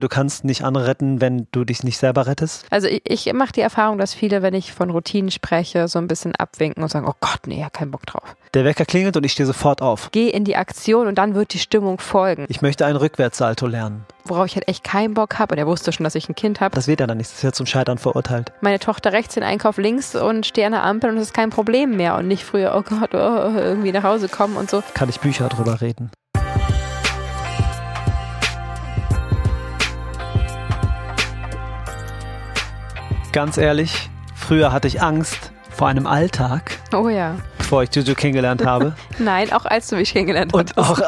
Du kannst nicht andere retten, wenn du dich nicht selber rettest. Also ich, ich mache die Erfahrung, dass viele, wenn ich von Routinen spreche, so ein bisschen abwinken und sagen, oh Gott, nee, ja, keinen Bock drauf. Der Wecker klingelt und ich stehe sofort auf. Geh in die Aktion und dann wird die Stimmung folgen. Ich möchte einen Rückwärtssalto lernen. Worauf ich halt echt keinen Bock habe und er wusste schon, dass ich ein Kind habe. Das wird ja dann nicht, das ist ja zum Scheitern verurteilt. Meine Tochter rechts den Einkauf links und stehe an der Ampel und es ist kein Problem mehr und nicht früher, oh Gott, oh, irgendwie nach Hause kommen und so. Kann ich Bücher drüber reden. Ganz ehrlich, früher hatte ich Angst vor einem Alltag, Oh ja. bevor ich Juju kennengelernt habe. Nein, auch als du mich kennengelernt Und hattest. auch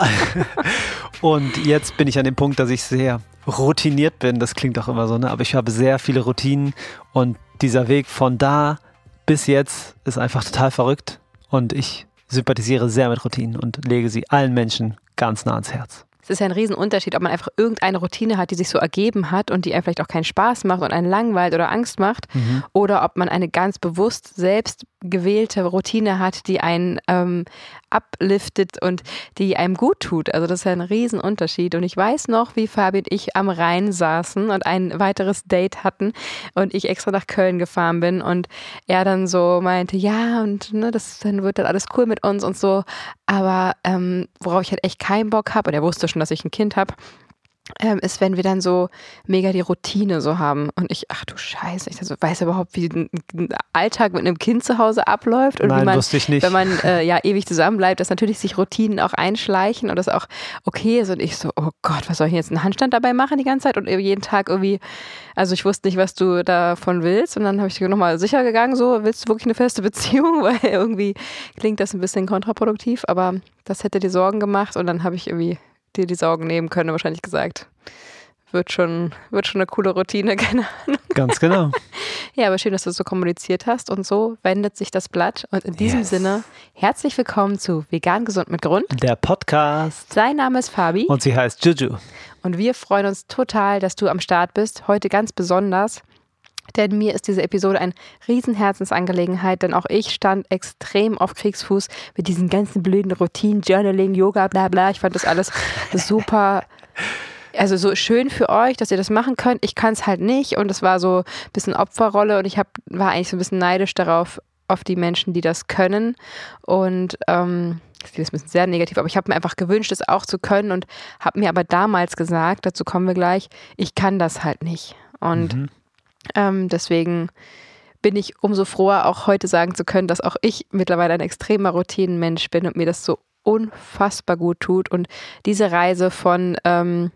und jetzt bin ich an dem Punkt, dass ich sehr routiniert bin. Das klingt auch immer so, ne? Aber ich habe sehr viele Routinen und dieser Weg von da bis jetzt ist einfach total verrückt. Und ich sympathisiere sehr mit Routinen und lege sie allen Menschen ganz nah ans Herz. Es ist ja ein Riesenunterschied, ob man einfach irgendeine Routine hat, die sich so ergeben hat und die einem vielleicht auch keinen Spaß macht und einen langweilt oder Angst macht, oder ob man eine ganz bewusst selbst gewählte Routine hat, die einen ähm, upliftet und die einem gut tut. Also das ist ja ein Riesenunterschied. Und ich weiß noch, wie Fabi und ich am Rhein saßen und ein weiteres Date hatten und ich extra nach Köln gefahren bin und er dann so meinte, ja, und ne, das dann wird dann alles cool mit uns und so. Aber ähm, worauf ich halt echt keinen Bock habe, und er wusste schon, dass ich ein Kind habe, ähm, ist, wenn wir dann so mega die Routine so haben. Und ich, ach du Scheiße, ich so, weiß überhaupt, wie ein, Alltag mit einem Kind zu Hause abläuft. Und Nein, wie man, wusste ich nicht. wenn man äh, ja ewig zusammen bleibt, dass natürlich sich Routinen auch einschleichen und das auch okay ist. Und ich so, oh Gott, was soll ich jetzt einen Handstand dabei machen die ganze Zeit? Und jeden Tag irgendwie, also ich wusste nicht, was du davon willst. Und dann habe ich nochmal sicher gegangen, so, willst du wirklich eine feste Beziehung? Weil irgendwie klingt das ein bisschen kontraproduktiv, aber das hätte dir Sorgen gemacht und dann habe ich irgendwie dir die Sorgen nehmen können, wahrscheinlich gesagt. Wird schon, wird schon eine coole Routine, keine Ahnung. Ganz genau. Ja, aber schön, dass du so kommuniziert hast und so wendet sich das Blatt. Und in diesem Yes. Sinne, herzlich willkommen zu Vegan Gesund mit Grund. Der Podcast. Sein Name ist Fabi Und sie heißt Juju. und wir freuen uns total, dass du am Start bist. Heute ganz besonders. Denn mir ist diese Episode ein Riesenherzensangelegenheit, denn auch ich stand extrem auf Kriegsfuß mit diesen ganzen blöden Routinen, Journaling, Yoga, bla bla. Ich fand das alles super also so schön für euch, dass ihr das machen könnt. Ich kann es halt nicht und es war so ein bisschen Opferrolle und ich hab, war eigentlich so ein bisschen neidisch darauf, auf die Menschen, die das können. Und ähm, das jetzt ein bisschen sehr negativ, aber ich habe mir einfach gewünscht, es auch zu können und habe mir aber damals gesagt, dazu kommen wir gleich, ich kann das halt nicht. Und ähm, deswegen bin ich umso froher, auch heute sagen zu können, dass auch ich mittlerweile ein extremer Routinenmensch bin und mir das so unfassbar gut tut. Und diese Reise von, ähm,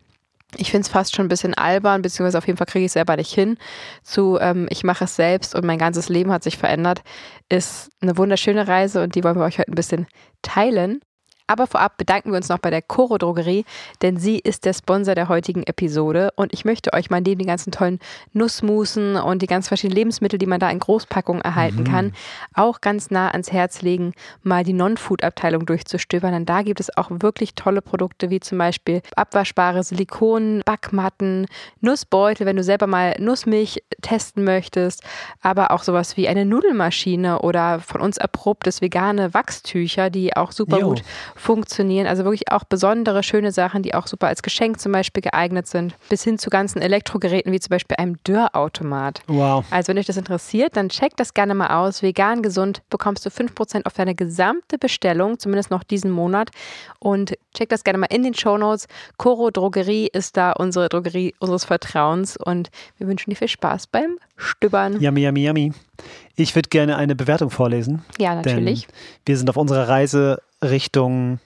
ich finde es fast schon ein bisschen albern, beziehungsweise auf jeden Fall kriege ich es selber nicht hin, zu ähm, ich mache es selbst und mein ganzes Leben hat sich verändert, ist eine wunderschöne Reise und die wollen wir euch heute ein bisschen teilen. Aber vorab bedanken wir uns noch bei der Coro Drogerie, denn sie ist der Sponsor der heutigen Episode. Und ich möchte euch mal neben den ganzen tollen Nussmusen und die ganz verschiedenen Lebensmittel, die man da in Großpackungen erhalten kann, auch ganz nah ans Herz legen, mal die Non-Food-Abteilung durchzustöbern, denn da gibt es auch wirklich tolle Produkte, wie zum Beispiel abwaschbare Silikon, Backmatten, Nussbeutel, wenn du selber mal Nussmilch testen möchtest, aber auch sowas wie eine Nudelmaschine oder von uns erprobtes vegane Wachstücher, die auch super Jo. gut funktionieren. Also wirklich auch besondere, schöne Sachen, die auch super als Geschenk zum Beispiel geeignet sind, bis hin zu ganzen Elektrogeräten wie zum Beispiel einem Dörrautomat. Wow. Also wenn euch das interessiert, dann checkt das gerne mal aus. Vegan gesund bekommst du 5% auf deine gesamte Bestellung, zumindest noch diesen Monat. Und checkt das gerne mal in den Shownotes. Coro Drogerie ist da unsere Drogerie unseres Vertrauens und wir wünschen dir viel Spaß beim Stöbern. Yummy, yummy, yummy. Ich würde gerne eine Bewertung vorlesen. Ja, natürlich. Wir sind auf unserer Reise Richtung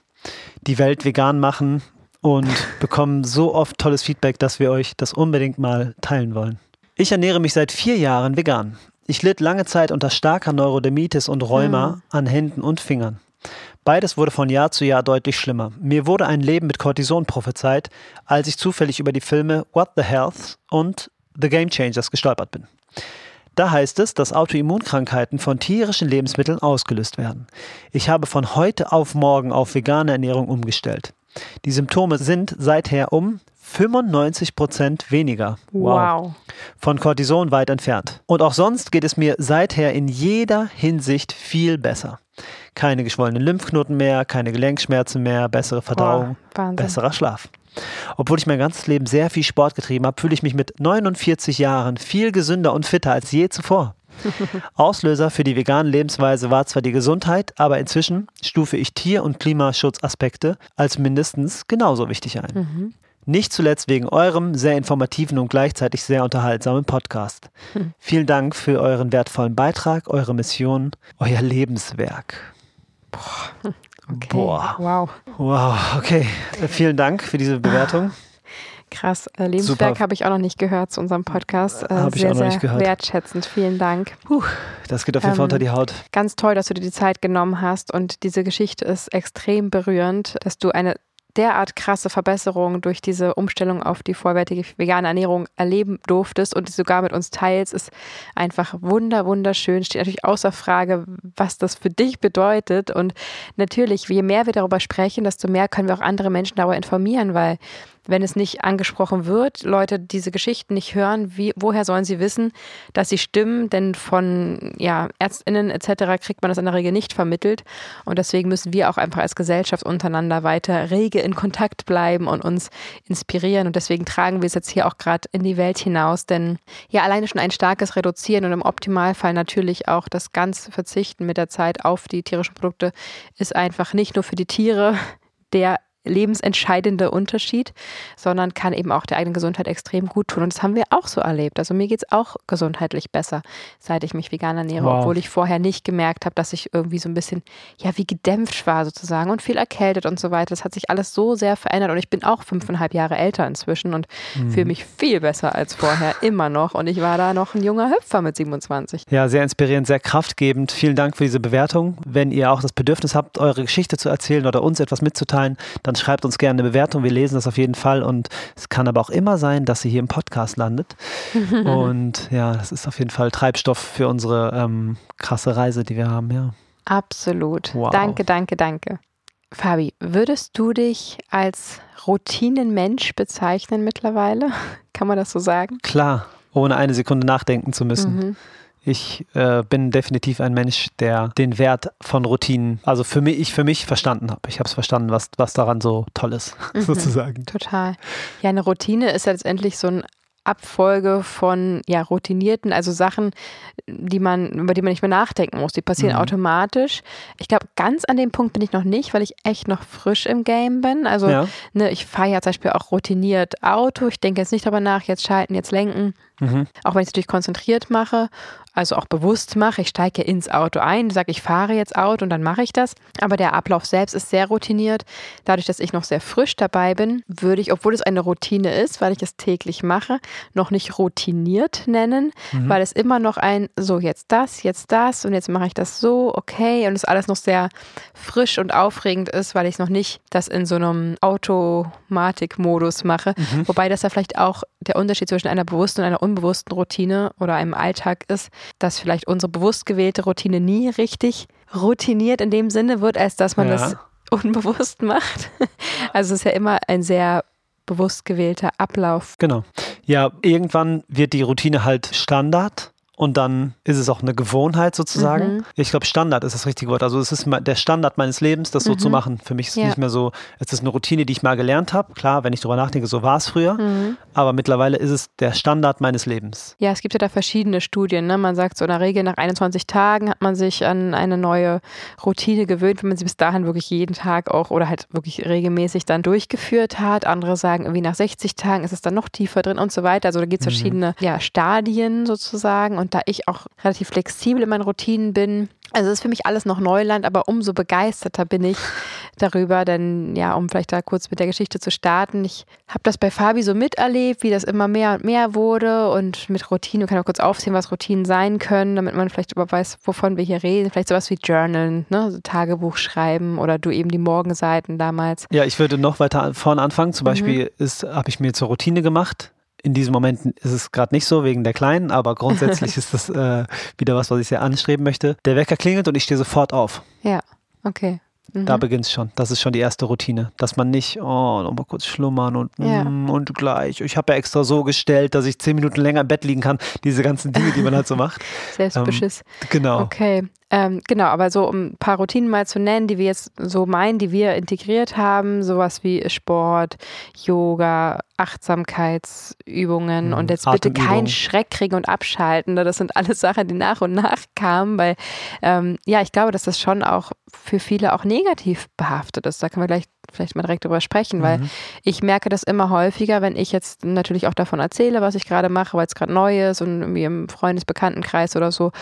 die Welt vegan machen und bekommen so oft tolles Feedback, dass wir euch das unbedingt mal teilen wollen. Ich ernähre mich seit vier Jahren vegan. Ich litt lange Zeit unter starker Neurodermitis und Rheuma an Händen und Fingern. Beides wurde von Jahr zu Jahr deutlich schlimmer. Mir wurde ein Leben mit Cortison prophezeit, als ich zufällig über die Filme What the Health und The Game Changers gestolpert bin. Da heißt es, dass Autoimmunkrankheiten von tierischen Lebensmitteln ausgelöst werden. Ich habe von heute auf morgen auf vegane Ernährung umgestellt. Die Symptome sind seither um 95 Prozent weniger. Wow. Von Cortison weit entfernt. Und auch sonst geht es mir seither in jeder Hinsicht viel besser. Keine geschwollenen Lymphknoten mehr, keine Gelenkschmerzen mehr, bessere Verdauung, Wahnsinn. besserer Schlaf. Obwohl ich mein ganzes Leben sehr viel Sport getrieben habe, fühle ich mich mit 49 Jahren viel gesünder und fitter als je zuvor. Auslöser für die vegane Lebensweise war zwar die Gesundheit, aber inzwischen stufe ich Tier- und Klimaschutzaspekte als mindestens genauso wichtig ein. Mhm. Nicht zuletzt wegen eurem sehr informativen und gleichzeitig sehr unterhaltsamen Podcast. Hm. Vielen Dank für euren wertvollen Beitrag, eure Mission, euer Lebenswerk. Okay. Boah. Wow. Wow, okay. Äh, Vielen Dank für diese Bewertung. Krass. Äh, Lebenswerk habe ich auch noch nicht gehört zu unserem Podcast. Äh, Hab ich auch noch nicht gehört. wertschätzend. Vielen Dank. Das geht auf jeden Fall Ähm, unter die Haut. Ganz toll, dass du dir die Zeit genommen hast und diese Geschichte ist extrem berührend, dass du eine derart krasse Verbesserung durch diese Umstellung auf die vollwertige vegane Ernährung erleben durftest und sogar mit uns teilst, ist einfach wunder, wunderschön. Steht natürlich außer Frage, was das für dich bedeutet. Und natürlich, je mehr wir darüber sprechen, desto mehr können wir auch andere Menschen darüber informieren, weil wenn es nicht angesprochen wird, Leute diese Geschichten nicht hören, wie, woher sollen sie wissen, dass sie stimmen? Denn von ja, ÄrztInnen etc. kriegt man das in der Regel nicht vermittelt. Und deswegen müssen wir auch einfach als Gesellschaft untereinander weiter rege in Kontakt bleiben und uns inspirieren. Und deswegen tragen wir es jetzt hier auch gerade in die Welt hinaus. Denn ja, alleine schon ein starkes Reduzieren und im Optimalfall natürlich auch das ganz Verzichten mit der Zeit auf die tierischen Produkte ist einfach nicht nur für die Tiere der lebensentscheidende Unterschied, sondern kann eben auch der eigenen Gesundheit extrem gut tun. Und das haben wir auch so erlebt. Also mir geht es auch gesundheitlich besser, seit ich mich vegan ernähre, Wow. obwohl ich vorher nicht gemerkt habe, dass ich irgendwie so ein bisschen, ja, wie gedämpft war sozusagen und viel erkältet und so weiter. Das hat sich alles so sehr verändert und ich bin auch fünfeinhalb Jahre älter inzwischen und Mhm. fühle mich viel besser als vorher, immer noch. Und ich war da noch ein junger Hüpfer mit 27. Ja, sehr inspirierend, sehr kraftgebend. Vielen Dank für diese Bewertung. Wenn ihr auch das Bedürfnis habt, eure Geschichte zu erzählen oder uns etwas mitzuteilen, dann schreibt uns gerne eine Bewertung. Wir lesen das auf jeden Fall. Und es kann aber auch immer sein, dass sie hier im Podcast landet. und ja, das ist auf jeden Fall Treibstoff für unsere ähm, krasse Reise, die wir haben. Ja. Absolut. Wow. Danke, danke, danke. Fabi, würdest du dich als Routinenmensch bezeichnen mittlerweile? Kann man das so sagen? Klar, ohne eine Sekunde nachdenken zu müssen. Mhm. Ich äh, bin definitiv ein Mensch, der den Wert von Routinen, also für mich, ich für mich verstanden habe. Ich habe es verstanden, was, was daran so toll ist, Mhm. sozusagen. Total. Ja, eine Routine ist ja letztendlich so ein Abfolge von ja, routinierten, also Sachen, die man, über die man nicht mehr nachdenken muss. Die passieren Mhm. automatisch. Ich glaube, ganz an dem Punkt bin ich noch nicht, weil ich echt noch frisch im Game bin. Also Ja. ne, ich fahre ja zum Beispiel auch routiniert Auto. Ich denke jetzt nicht darüber nach, jetzt schalten, jetzt lenken. Mhm. Auch wenn ich es natürlich konzentriert mache, also auch bewusst mache. Ich steige ja ins Auto ein, sage, ich fahre jetzt Auto und dann mache ich das. Aber der Ablauf selbst ist sehr routiniert. Dadurch, dass ich noch sehr frisch dabei bin, würde ich, obwohl es eine Routine ist, weil ich es täglich mache, noch nicht routiniert nennen, Mhm. weil es immer noch ein, so jetzt das, jetzt das und jetzt mache ich das so, okay. Und es alles noch sehr frisch und aufregend ist, weil ich es noch nicht das in so einem Automatikmodus mache. Mhm. Wobei das ja vielleicht auch der Unterschied zwischen einer bewussten und einer unbewussten Routine oder einem Alltag ist, dass vielleicht unsere bewusst gewählte Routine nie richtig routiniert in dem Sinne wird, als dass man Ja. das unbewusst macht. Also es ist ja immer ein sehr bewusst gewählter Ablauf. Genau. Ja, irgendwann wird die Routine halt Standard und dann ist es auch eine Gewohnheit sozusagen. Mhm. Ich glaube, Standard ist das richtige Wort. Also es ist der Standard meines Lebens, das so Mhm. zu machen. Für mich ist es Ja. nicht mehr so, es ist eine Routine, die ich mal gelernt habe. Klar, wenn ich drüber nachdenke, so war es früher. Mhm. Aber mittlerweile ist es der Standard meines Lebens. Ja, es gibt ja da verschiedene Studien. Ne? Man sagt so in der Regel, nach 21 Tagen hat man sich an eine neue Routine gewöhnt, wenn man sie bis dahin wirklich jeden Tag auch oder halt wirklich regelmäßig dann durchgeführt hat. Andere sagen, irgendwie nach 60 Tagen ist es dann noch tiefer drin und so weiter. Also da gibt es Mhm. verschiedene ja, Stadien sozusagen. Und da ich auch relativ flexibel in meinen Routinen bin, also es ist für mich alles noch Neuland, aber umso begeisterter bin ich darüber, denn ja, um vielleicht da kurz mit der Geschichte zu starten, ich habe das bei Fabi so miterlebt, wie das immer mehr und mehr wurde und mit Routinen, ich kann auch kurz aufzählen, was Routinen sein können, damit man vielleicht über weiß, wovon wir hier reden, vielleicht sowas wie Journalen, ne? so Tagebuch schreiben oder du eben die Morgenseiten damals. Ja, ich würde noch weiter vorne anfangen. Zum Mhm. Beispiel ist, habe ich mir zur Routine gemacht. In diesem Moment ist es gerade nicht so wegen der Kleinen, aber grundsätzlich ist das äh, wieder was, was ich sehr anstreben möchte. Der Wecker klingelt und ich stehe sofort auf. Ja, okay. Mhm. Da beginnt es schon. Das ist schon die erste Routine. Dass man nicht, oh, nochmal kurz schlummern und, Ja. mm, und gleich. Ich habe ja extra so gestellt, dass ich zehn Minuten länger im Bett liegen kann. Diese ganzen Dinge, die man halt so macht. Selbstbeschiss. Genau. Okay. Ähm, genau, aber so um ein paar Routinen mal zu nennen, die wir jetzt so meinen, die wir integriert haben, sowas wie Sport, Yoga, Achtsamkeitsübungen Mhm, und jetzt bitte keinen Schreck kriegen und abschalten. ne? Das sind alles Sachen, die nach und nach kamen, weil ähm, ja, ich glaube, dass das schon auch für viele auch negativ behaftet ist. Da können wir gleich vielleicht mal direkt drüber sprechen, weil Mhm. ich merke das immer häufiger, wenn ich jetzt natürlich auch davon erzähle, was ich gerade mache, weil es gerade neu ist und irgendwie im Freundesbekanntenkreis oder so.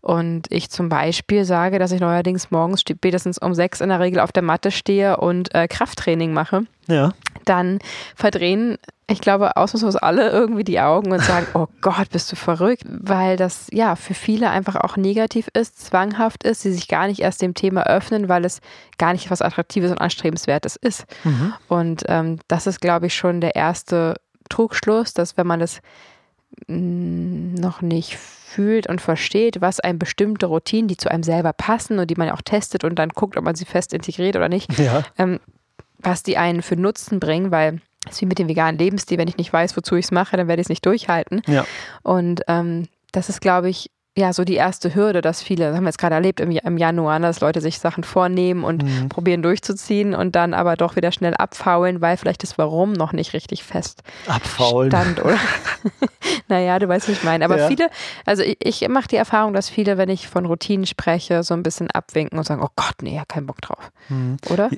Und ich zum Beispiel sage, dass ich neuerdings morgens spätestens um sechs in der Regel auf der Matte stehe und äh, Krafttraining mache Ja. dann verdrehen, ich glaube, ausnahmslos alle irgendwie die Augen und sagen, oh Gott, bist du verrückt, weil das ja für viele einfach auch negativ ist, zwanghaft ist, sie sich gar nicht erst dem Thema öffnen, weil es gar nicht was Attraktives und Anstrebenswertes ist. Mhm. Und ähm, das ist, glaube ich, schon der erste Trugschluss, dass wenn man das mh, noch nicht fühlt und versteht, was einem bestimmte Routinen, die zu einem selber passen und die man auch testet und dann guckt, ob man sie fest integriert oder nicht, Ja. ähm, was die einen für Nutzen bringen, weil es ist wie mit dem veganen Lebensstil, wenn ich nicht weiß, wozu ich es mache, dann werde ich es nicht durchhalten. Ja. Und ähm, das ist, glaube ich, ja, so die erste Hürde, dass viele, das haben wir jetzt gerade erlebt im, im Januar, ne, dass Leute sich Sachen vornehmen und Mhm. probieren durchzuziehen und dann aber doch wieder schnell abfaulen, weil vielleicht das Warum noch nicht richtig fest Abfaulen. stand, oder? naja, du weißt, was ich meine. Aber Ja. viele, also ich, ich mache die Erfahrung, dass viele, wenn ich von Routinen spreche, so ein bisschen abwinken und sagen, oh Gott, nee, ja, keinen Bock drauf. Mhm. Oder?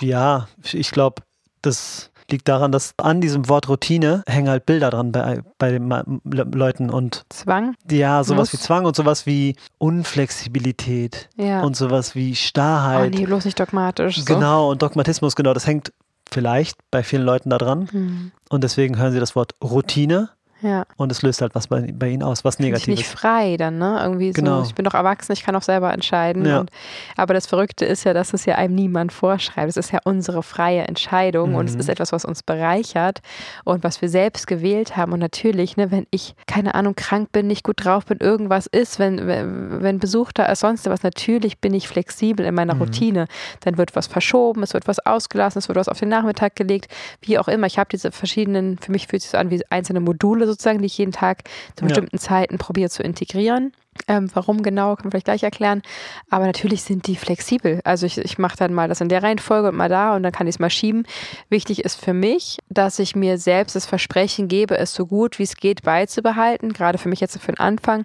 Ja, ich glaube, das liegt daran, dass an diesem Wort Routine hängen halt Bilder dran bei, bei den Leuten und Zwang? ja, sowas Muss. wie Zwang und sowas wie Unflexibilität Ja. und sowas wie oh Starrheit. nee, bloß nicht dogmatisch. So. Genau, und Dogmatismus, genau, das hängt vielleicht bei vielen Leuten da dran. Hm. Und deswegen hören sie das Wort Routine Ja. und es löst halt was bei, bei ihnen aus, was Bin ich nicht Negatives. frei dann, ne? Irgendwie Genau. so, ich bin doch erwachsen, ich kann auch selber entscheiden. Ja. Und, aber das Verrückte ist ja, dass es ja einem niemand vorschreibt. Es ist ja unsere freie Entscheidung und es Mhm. ist etwas, was uns bereichert und was wir selbst gewählt haben. Und natürlich, ne, wenn ich, keine Ahnung, krank bin, nicht gut drauf bin, irgendwas ist, wenn, wenn, wenn Besuch da ist, sonst was, natürlich bin ich flexibel in meiner Mhm. Routine. Dann wird was verschoben, es wird was ausgelassen, es wird was auf den Nachmittag gelegt, wie auch immer. Ich habe diese verschiedenen, für mich fühlt es sich an wie einzelne Module sozusagen, die ich jeden Tag zu Ja. bestimmten Zeiten probiere zu integrieren. Ähm, warum genau, kann man vielleicht gleich erklären. Aber natürlich sind die flexibel. Also ich, ich mache dann mal das in der Reihenfolge und mal da und dann kann ich es mal schieben. Wichtig ist für mich, dass ich mir selbst das Versprechen gebe, es so gut wie es geht beizubehalten. Gerade für mich jetzt für den Anfang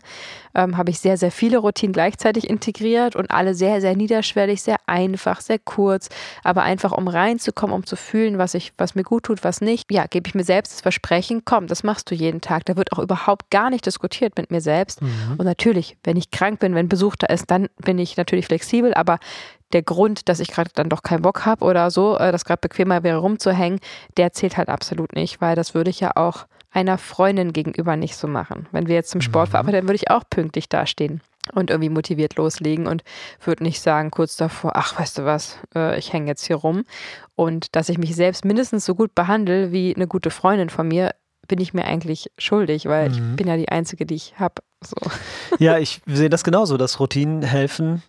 ähm, habe ich sehr, sehr viele Routinen gleichzeitig integriert und alle sehr, sehr niederschwellig, sehr einfach, sehr kurz, aber einfach um reinzukommen, um zu fühlen, was ich, was mir gut tut, was nicht. Ja, gebe ich mir selbst das Versprechen, komm, das machst du jeden Tag. Da wird auch überhaupt gar nicht diskutiert mit mir selbst. Mhm. Und natürlich, wenn ich krank bin, wenn Besuch da ist, dann bin ich natürlich flexibel, aber der Grund, dass ich gerade dann doch keinen Bock habe oder so, äh, dass gerade bequemer wäre, rumzuhängen, der zählt halt absolut nicht, weil das würde ich ja auch einer Freundin gegenüber nicht so machen. Wenn wir jetzt zum Sport verabreden, würde ich auch pünktlich dastehen und irgendwie motiviert loslegen und würde nicht sagen kurz davor, ach, weißt du was, äh, ich hänge jetzt hier rum. Und dass ich mich selbst mindestens so gut behandle wie eine gute Freundin von mir, bin ich mir eigentlich schuldig, weil Mhm. ich bin ja die Einzige, die ich habe. So. Ja, ich sehe das genauso, dass Routinen helfen,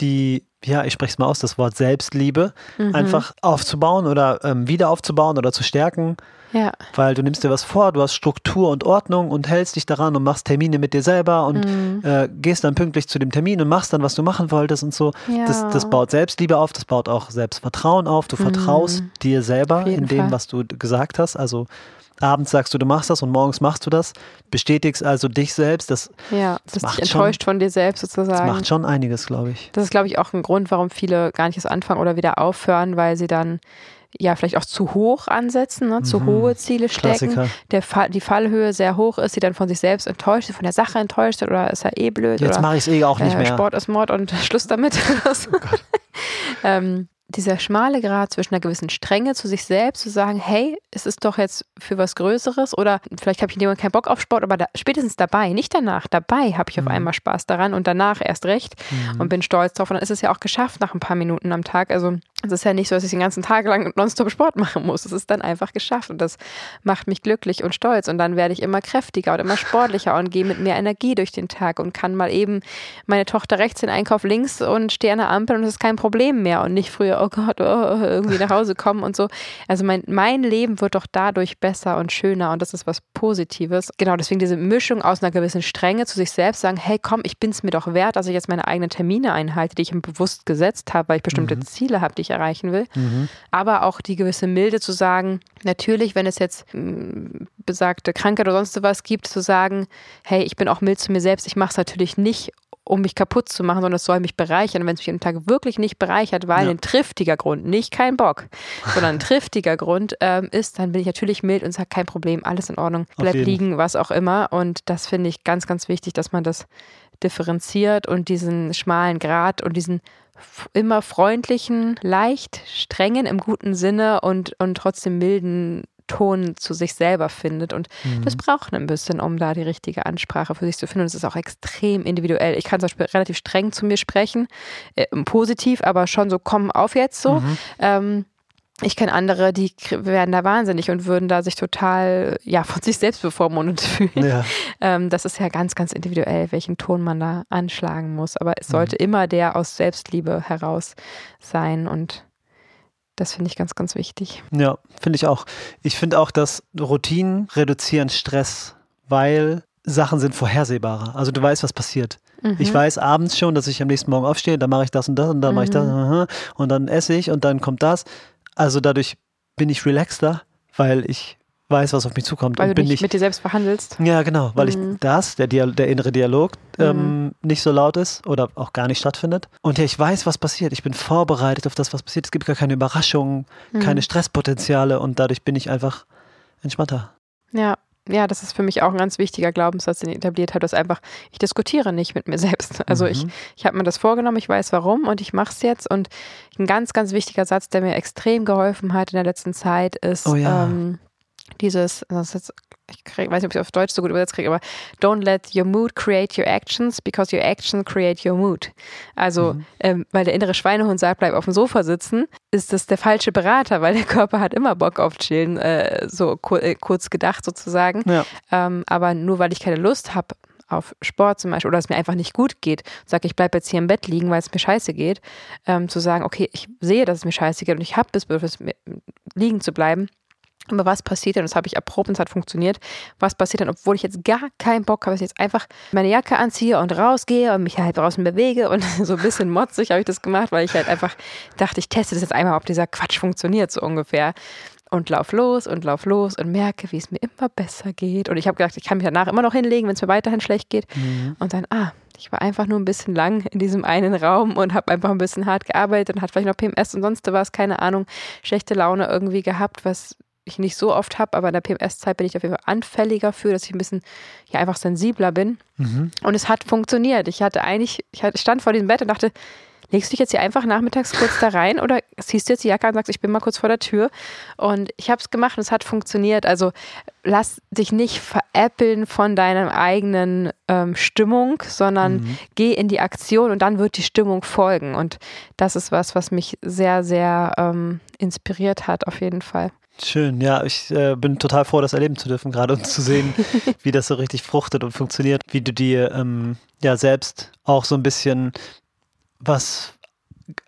die, ja, ich spreche es mal aus, das Wort Selbstliebe Mhm. einfach aufzubauen oder ähm, wieder aufzubauen oder zu stärken, Ja. weil du nimmst dir was vor, du hast Struktur und Ordnung und hältst dich daran und machst Termine mit dir selber und Mhm. äh, gehst dann pünktlich zu dem Termin und machst dann, was du machen wolltest und so. ja. Das, das baut Selbstliebe auf, das baut auch Selbstvertrauen auf. Du vertraust Mhm. dir selber in dem, Fall. was du gesagt hast. Also abends sagst du, du machst das und morgens machst du das. Bestätigst also dich selbst. Das, ja, das bist macht dich schon- enttäuscht von dir selbst das sozusagen. macht schon einiges, glaube ich. Das ist, glaube ich, auch ein Grund, warum viele gar nicht erst anfangen oder wieder aufhören, weil sie dann ja vielleicht auch zu hoch ansetzen, ne? zu Mhm. hohe Ziele stecken. Klassiker. Der Fall, die Fallhöhe sehr hoch ist, sie dann von sich selbst enttäuscht sind, von der Sache enttäuscht sind oder ist ja eh blöd Jetzt mache ich es eh auch nicht äh, mehr. Oh Sport ist Mord und Schluss damit. ähm, dieser schmale Grad zwischen einer gewissen Strenge zu sich selbst, zu sagen, hey, es ist doch jetzt für was Größeres oder vielleicht habe ich in dem Moment keinen Bock auf Sport, aber da, spätestens dabei, nicht danach, dabei habe ich auf Mhm. einmal Spaß daran und danach erst recht Mhm. und bin stolz drauf und dann ist es ja auch geschafft nach ein paar Minuten am Tag. Also es ist ja nicht so, dass ich den ganzen Tag lang nonstop Sport machen muss. Es ist dann einfach geschafft und das macht mich glücklich und stolz. Und dann werde ich immer kräftiger und immer sportlicher und gehe mit mehr Energie durch den Tag und kann mal eben meine Tochter rechts den Einkauf links und stehe an der Ampel und es ist kein Problem mehr und nicht früher, oh Gott, oh, irgendwie nach Hause kommen und so. Also mein, mein Leben wird doch dadurch besser und schöner und das ist was Positives. Genau, deswegen diese Mischung aus einer gewissen Strenge zu sich selbst sagen, hey komm, ich bin es mir doch wert, dass ich jetzt meine eigenen Termine einhalte, die ich mir bewusst gesetzt habe, weil ich bestimmte mhm. Ziele habe, die ich ich erreichen will. Mhm. Aber auch die gewisse Milde zu sagen, natürlich, wenn es jetzt hm, besagte Krankheit oder sonst was gibt, zu sagen, hey, ich bin auch mild zu mir selbst, ich mache es natürlich nicht, um mich kaputt zu machen, sondern es soll mich bereichern. Und wenn es mich am Tag wirklich nicht bereichert, weil ja. ein triftiger Grund, nicht kein Bock, sondern ein triftiger Grund ähm, ist, dann bin ich natürlich mild und sage, kein Problem, alles in Ordnung, bleib liegen, was auch immer. Und das finde ich ganz, ganz wichtig, dass man das differenziert und diesen schmalen Grad und diesen immer freundlichen, leicht strengen im guten Sinne und, und trotzdem milden Ton zu sich selber findet. Und mhm. das braucht ein bisschen, um da die richtige Ansprache für sich zu finden. Und es ist auch extrem individuell. Ich kann zum Beispiel relativ streng zu mir sprechen, äh, positiv, aber schon so, komm auf jetzt so. Mhm. Ähm, ich kenne andere, die werden da wahnsinnig und würden da sich total ja von sich selbst bevormundet fühlen. Ja. Ähm, das ist ja ganz, ganz individuell, welchen Ton man da anschlagen muss. Aber es sollte mhm. immer der aus Selbstliebe heraus sein und das finde ich ganz, ganz wichtig. Ja, finde ich auch. Ich finde auch, dass Routinen reduzieren Stress, weil Sachen sind vorhersehbarer. Also du weißt, was passiert. Mhm. Ich weiß abends schon, dass ich am nächsten Morgen aufstehe, dann mache ich das und das und dann mhm. mache ich das mhm. und dann esse ich und dann kommt das. Also dadurch bin ich relaxter, weil ich weiß, was auf mich zukommt. Weil und du bin nicht mit dir selbst verhandelst. Ja, genau, weil mhm. ich das, der, Dial der innere Dialog, ähm, mhm. nicht so laut ist oder auch gar nicht stattfindet. Und ja, ich weiß, was passiert. Ich bin vorbereitet auf das, was passiert. Es gibt gar keine Überraschungen, mhm. keine Stresspotenziale und dadurch bin ich einfach entspannter. Ja, ja, das ist für mich auch ein ganz wichtiger Glaubenssatz, den ich etabliert habe, dass einfach, ich diskutiere nicht mit mir selbst. Also mhm. ich, ich habe mir das vorgenommen, ich weiß warum und ich mache es jetzt. Und ein ganz, ganz wichtiger Satz, der mir extrem geholfen hat in der letzten Zeit, ist oh ja. ähm, dieses, jetzt ich krieg, weiß nicht, ob ich es auf Deutsch so gut übersetzt kriege, aber don't let your mood create your actions, because your actions create your mood. Also, mhm. ähm, weil der innere Schweinehund sagt, bleib auf dem Sofa sitzen, ist das der falsche Berater, weil der Körper hat immer Bock auf Chillen, äh, so kur äh, kurz gedacht sozusagen. Ja. Ähm, aber nur weil ich keine Lust habe, auf Sport zum Beispiel oder es mir einfach nicht gut geht, sage ich bleibe jetzt hier im Bett liegen, weil es mir scheiße geht, ähm, zu sagen, okay, ich sehe, dass es mir scheiße geht und ich habe das Bedürfnis, liegen zu bleiben, aber was passiert denn, das habe ich erprobt und es hat funktioniert, was passiert denn, obwohl ich jetzt gar keinen Bock habe, dass ich jetzt einfach meine Jacke anziehe und rausgehe und mich halt draußen bewege und so ein bisschen motzig habe ich das gemacht, weil ich halt einfach dachte, ich teste das jetzt einmal, ob dieser Quatsch funktioniert, so ungefähr. Und lauf los und lauf los und merke, wie es mir immer besser geht. Und ich habe gedacht, ich kann mich danach immer noch hinlegen, wenn es mir weiterhin schlecht geht. Mhm. Und dann, ah, ich war einfach nur ein bisschen lang in diesem einen Raum und habe einfach ein bisschen hart gearbeitet und hat vielleicht noch PMS und sonst was, keine Ahnung, schlechte Laune irgendwie gehabt, was ich nicht so oft habe, aber in der PMS-Zeit bin ich auf jeden Fall anfälliger für, dass ich ein bisschen ja einfach sensibler bin. Mhm. Und es hat funktioniert. Ich hatte eigentlich, ich stand vor diesem Bett und dachte, legst du dich jetzt hier einfach nachmittags kurz da rein oder ziehst du jetzt die Jacke an und sagst, ich bin mal kurz vor der Tür? Und ich habe es gemacht und es hat funktioniert. Also lass dich nicht veräppeln von deiner eigenen ähm, Stimmung, sondern mhm. geh in die Aktion und dann wird die Stimmung folgen. Und das ist was, was mich sehr, sehr ähm, inspiriert hat, auf jeden Fall. Schön, ja, ich äh, bin total froh, das erleben zu dürfen, gerade und zu sehen, wie das so richtig fruchtet und funktioniert, wie du dir ähm, ja selbst auch so ein bisschen was,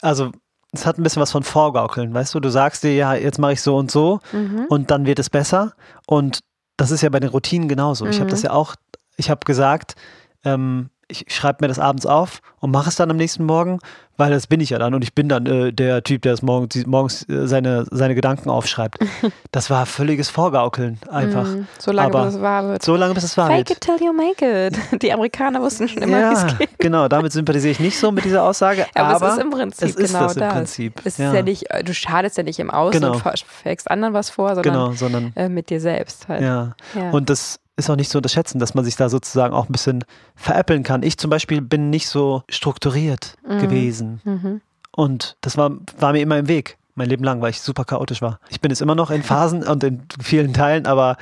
also es hat ein bisschen was von Vorgaukeln, weißt du? Du sagst dir, ja, jetzt mache ich so und so mhm. und dann wird es besser. Und das ist ja bei den Routinen genauso. Mhm. Ich habe das ja auch, ich habe gesagt, ähm, ich schreibe mir das abends auf und mache es dann am nächsten Morgen, weil das bin ich ja dann und ich bin dann äh, der Typ, der es morgens, morgens äh, seine, seine Gedanken aufschreibt. Das war völliges Vorgaukeln einfach. Mm, so lange, Aber bis es wahr wird. So lange, bis es wahr Fake wird. Fake it till you make it. Die Amerikaner wussten schon immer, ja, wie es geht. Genau, damit sympathisiere ich nicht so mit dieser Aussage. aber, aber es ist im Prinzip es ist genau das. Im das. Prinzip. Es ja. ist ja nicht, du schadest ja nicht im Außen genau. und fängst anderen was vor, sondern, genau, sondern äh, mit dir selbst halt. Ja. ja. Und das ist auch nicht zu unterschätzen, dass man sich da sozusagen auch ein bisschen veräppeln kann. Ich zum Beispiel bin nicht so strukturiert mhm. gewesen. Mhm. Und das war, war mir immer im Weg, mein Leben lang, weil ich super chaotisch war. Ich bin es immer noch in Phasen und in vielen Teilen, aber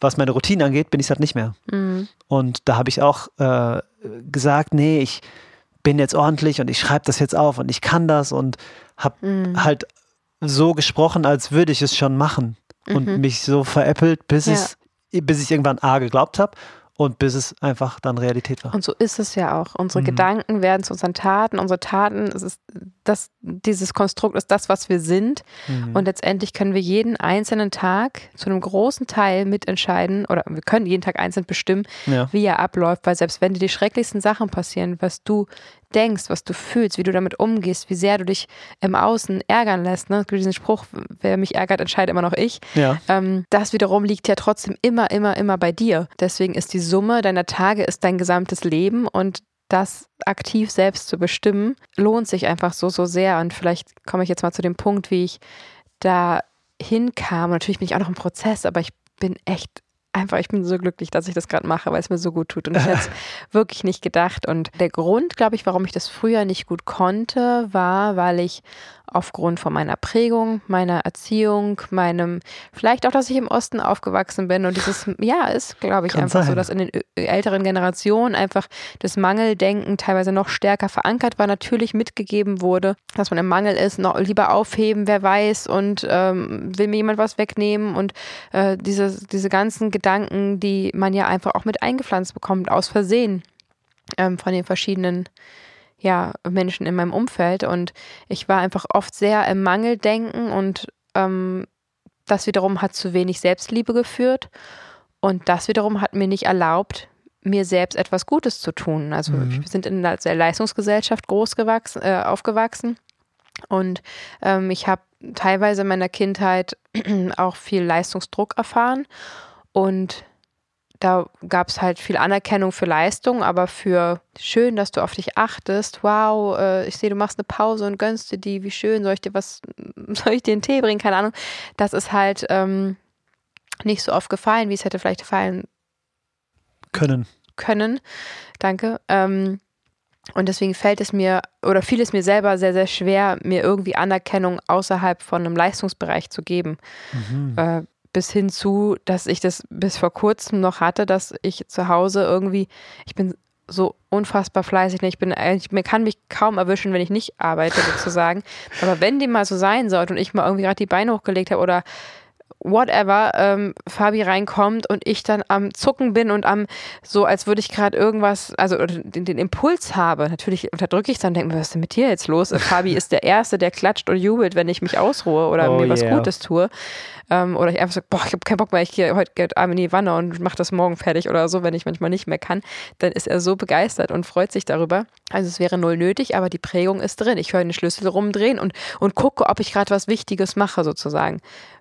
was meine Routine angeht, bin ich es halt nicht mehr. Mhm. Und da habe ich auch äh, gesagt, nee, ich bin jetzt ordentlich und ich schreibe das jetzt auf und ich kann das und habe mhm. halt so gesprochen, als würde ich es schon machen und Mhm. mich so veräppelt, bis, Ja. es, bis ich irgendwann A geglaubt habe und bis es einfach dann Realität war. Und so ist es ja auch. Unsere Mhm. Gedanken werden zu unseren Taten. Unsere Taten, es ist das, dieses Konstrukt ist das, was wir sind. Mhm. Und letztendlich können wir jeden einzelnen Tag zu einem großen Teil mitentscheiden oder wir können jeden Tag einzeln bestimmen, ja. wie er abläuft, weil selbst wenn dir die schrecklichsten Sachen passieren, was du denkst, was du fühlst, wie du damit umgehst, wie sehr du dich im Außen ärgern lässt, ne? Es gibt diesen Spruch, wer mich ärgert, entscheidet immer noch ich. ja. Ähm, das wiederum liegt ja trotzdem immer, immer, immer bei dir. Deswegen ist die Summe deiner Tage ist dein gesamtes Leben und das aktiv selbst zu bestimmen, lohnt sich einfach so, so sehr. Und vielleicht komme ich jetzt mal zu dem Punkt, wie ich da hinkam. Natürlich bin ich auch noch im Prozess, aber ich bin echt einfach, ich bin so glücklich, dass ich das gerade mache, weil es mir so gut tut. Und ich hätte es wirklich nicht gedacht. Und der Grund, glaube ich, warum ich das früher nicht gut konnte, war, weil ich aufgrund von meiner Prägung, meiner Erziehung, meinem, vielleicht auch, dass ich im Osten aufgewachsen bin und dieses, ja, ist, glaube ich, Kann einfach so, sein. dass in den älteren Generationen einfach das Mangeldenken teilweise noch stärker verankert war, natürlich mitgegeben wurde, dass man im Mangel ist, noch lieber aufheben, wer weiß und ähm, will mir jemand was wegnehmen und äh, diese, diese ganzen Gedanken, die man ja einfach auch mit eingepflanzt bekommt, aus Versehen ähm, von den verschiedenen ja, Menschen in meinem Umfeld. Und ich war einfach oft sehr im Mangeldenken und ähm, das wiederum hat zu wenig Selbstliebe geführt. Und das wiederum hat mir nicht erlaubt, mir selbst etwas Gutes zu tun. Also Mhm. wir sind in einer sehr Leistungsgesellschaft groß gewachsen, äh, aufgewachsen. Und ähm, ich habe teilweise in meiner Kindheit auch viel Leistungsdruck erfahren. Und da gab es halt viel Anerkennung für Leistung, aber für schön, dass du auf dich achtest. Wow, äh, ich sehe, du machst eine Pause und gönnst dir die. Wie schön, soll ich dir was, soll ich dir einen Tee bringen? Keine Ahnung. Das ist halt ähm, nicht so oft gefallen, wie es hätte vielleicht fallen Können. können. Danke. Ähm, und deswegen fällt es mir oder fiel es mir selber sehr, sehr schwer, mir irgendwie Anerkennung außerhalb von einem Leistungsbereich zu geben. Mhm. Äh, bis hin zu, dass ich das bis vor kurzem noch hatte, dass ich zu Hause irgendwie, ich bin so unfassbar fleißig. ne? Ich bin eigentlich, mir kann mich kaum erwischen, wenn ich nicht arbeite, sozusagen. Aber wenn dem mal so sein sollte und ich mal irgendwie gerade die Beine hochgelegt habe oder whatever, ähm, Fabi reinkommt und ich dann am Zucken bin und am, so als würde ich gerade irgendwas, also den, den Impuls habe. Natürlich unterdrücke ich dann und denke mir, was ist denn mit dir jetzt los? Fabi ist der Erste, der klatscht und jubelt, wenn ich mich ausruhe oder Oh mir was yeah. Gutes tue. Ähm, oder ich einfach so, boah, ich habe keinen Bock mehr, ich gehe heute geht Arm in die Wanne und mache das morgen fertig oder so, wenn ich manchmal nicht mehr kann, dann ist er so begeistert und freut sich darüber. Also es wäre null nötig, aber die Prägung ist drin. Ich höre den Schlüssel rumdrehen und, und gucke, ob ich gerade was Wichtiges mache, sozusagen.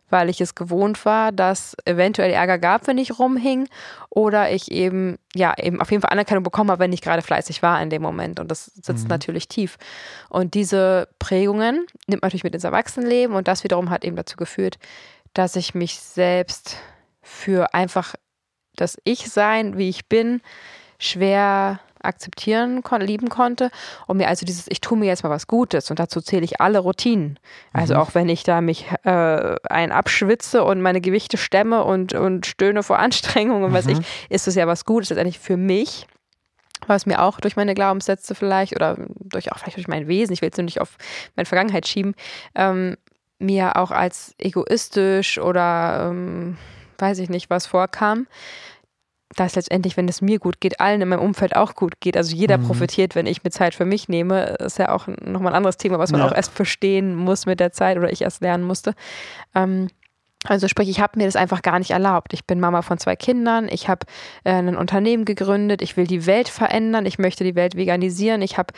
Weil ich es gewohnt war, dass eventuell Ärger gab, wenn ich rumhing, oder ich eben, ja, eben auf jeden Fall Anerkennung bekommen habe, wenn ich gerade fleißig war in dem Moment. Und das sitzt natürlich tief. Und diese Prägungen nimmt man natürlich mit ins Erwachsenenleben und das wiederum hat eben dazu geführt, dass ich mich selbst für einfach das Ich-Sein, wie ich bin, schwer akzeptieren kon lieben konnte und mir also dieses, ich tue mir jetzt mal was Gutes und dazu zähle ich alle Routinen. Also auch wenn ich da mich äh, ein abschwitze und meine Gewichte stemme und, und stöhne vor Anstrengung und was ich, ist es ja was Gutes letztendlich für mich was mir auch durch meine Glaubenssätze vielleicht oder durch auch vielleicht durch mein Wesen, ich will es nur nicht auf meine Vergangenheit schieben, ähm, mir auch als egoistisch oder ähm, weiß ich nicht was vorkam, dass letztendlich, wenn es mir gut geht, allen in meinem Umfeld auch gut geht. Also jeder Mhm. profitiert, wenn ich mir Zeit für mich nehme. Ist ja auch nochmal ein anderes Thema, was man Ja. auch erst verstehen muss mit der Zeit oder ich erst lernen musste. Ähm, also sprich, ich habe mir das einfach gar nicht erlaubt. Ich bin Mama von zwei Kindern, ich habe äh, ein Unternehmen gegründet, ich will die Welt verändern, ich möchte die Welt veganisieren, ich habe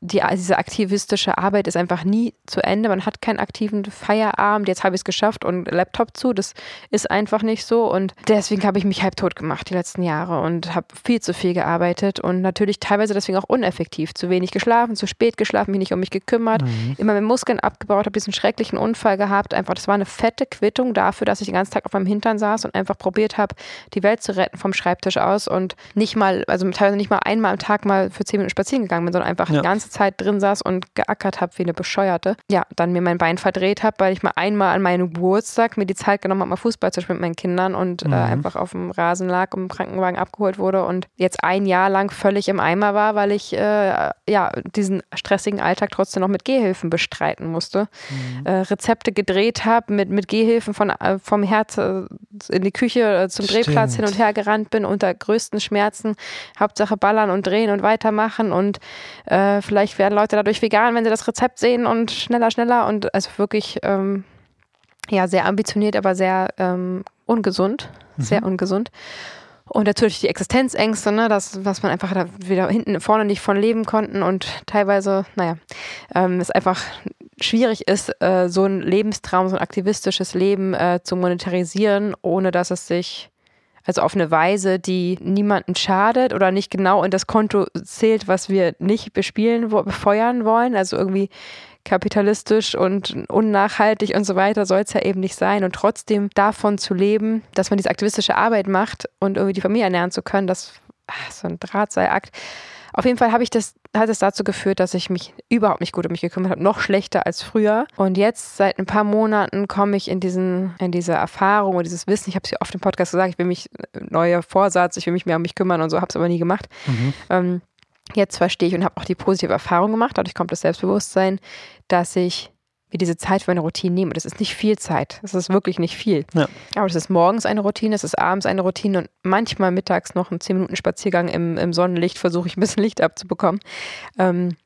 die, diese aktivistische Arbeit ist einfach nie zu Ende. Man hat keinen aktiven Feierabend, jetzt habe ich es geschafft und Laptop zu, das ist einfach nicht so. Und deswegen habe ich mich halb tot gemacht die letzten Jahre und habe viel zu viel gearbeitet und natürlich teilweise deswegen auch uneffektiv, zu wenig geschlafen, zu spät geschlafen, mich nicht um mich gekümmert, immer mehr Muskeln abgebaut, habe diesen schrecklichen Unfall gehabt, einfach das war eine fette Quittung dafür, dass ich den ganzen Tag auf meinem Hintern saß und einfach probiert habe, die Welt zu retten vom Schreibtisch aus und nicht mal, also teilweise nicht mal einmal am Tag mal für zehn Minuten spazieren gegangen bin, sondern einfach ja. die ganze Zeit drin saß und geackert habe wie eine Bescheuerte. Ja, dann mir mein Bein verdreht habe, weil ich mal einmal an meinem Geburtstag mir die Zeit genommen habe, mal Fußball zu spielen mit meinen Kindern und äh, mhm. äh, einfach auf dem Rasen lag und im Krankenwagen abgeholt wurde und jetzt ein Jahr lang völlig im Eimer war, weil ich äh, ja diesen stressigen Alltag trotzdem noch mit Gehhilfen bestreiten musste. Mhm. Äh, Rezepte gedreht habe, mit, mit Gehhilfen von, äh, vom Herz äh, in die Küche zum Stimmt. Drehplatz hin und her gerannt bin, unter größten Schmerzen. Hauptsache ballern und drehen und weitermachen und vielleicht werden Leute dadurch vegan, wenn sie das Rezept sehen und schneller, schneller und also wirklich ähm, ja sehr ambitioniert, aber sehr ähm, ungesund, mhm. sehr ungesund. Und natürlich die Existenzängste, ne, das, was man einfach da wieder hinten vorne nicht von leben konnten und teilweise, naja, ähm, es einfach schwierig ist, äh, so ein Lebenstraum, so ein aktivistisches Leben äh, zu monetarisieren, ohne dass es sich also auf eine Weise, die niemanden schadet oder nicht genau in das Konto zählt, was wir nicht bespielen, befeuern wollen. Also irgendwie kapitalistisch und unnachhaltig und so weiter soll es ja eben nicht sein. Und trotzdem davon zu leben, dass man diese aktivistische Arbeit macht und irgendwie die Familie ernähren zu können, das ist so ein Drahtseilakt. Auf jeden Fall habe ich das, hat es dazu geführt, dass ich mich überhaupt nicht gut um mich gekümmert habe, noch schlechter als früher. Und jetzt seit ein paar Monaten komme ich in diesen, in diese Erfahrung und dieses Wissen. Ich habe es ja oft im Podcast gesagt, ich will mich neuer Vorsatz, ich will mich mehr um mich kümmern und so, habe es aber nie gemacht. Mhm. Ähm, jetzt verstehe ich und habe auch die positive Erfahrung gemacht. Dadurch kommt das Selbstbewusstsein, dass ich mir diese Zeit für eine Routine nehme. Das ist nicht viel Zeit. Das ist wirklich nicht viel. Ja. Aber es ist morgens eine Routine, es ist abends eine Routine und manchmal mittags noch ein 10 Minuten Spaziergang im, im Sonnenlicht, versuche ich ein bisschen Licht abzubekommen. Ähm,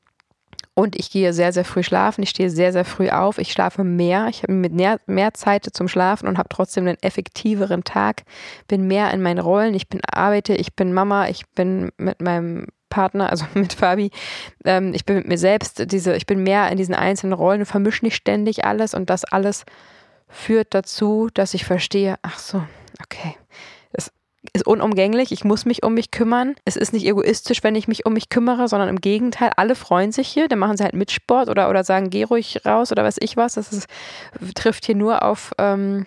und ich gehe sehr, sehr früh schlafen. Ich stehe sehr, sehr früh auf. Ich schlafe mehr. Ich habe mit mehr, mehr Zeit zum Schlafen und habe trotzdem einen effektiveren Tag. Bin mehr in meinen Rollen. Ich bin arbeite, ich bin Mama, ich bin mit meinem Partner, also mit Fabi, ähm, ich bin mit mir selbst, diese, ich bin mehr in diesen einzelnen Rollen und vermische nicht ständig alles. Und das alles führt dazu, dass ich verstehe, ach so, okay, es ist unumgänglich, ich muss mich um mich kümmern. Es ist nicht egoistisch, wenn ich mich um mich kümmere, sondern im Gegenteil, alle freuen sich hier, dann machen sie halt Mitsport oder, oder sagen, geh ruhig raus oder weiß ich was. Das ist, trifft hier nur auf ähm,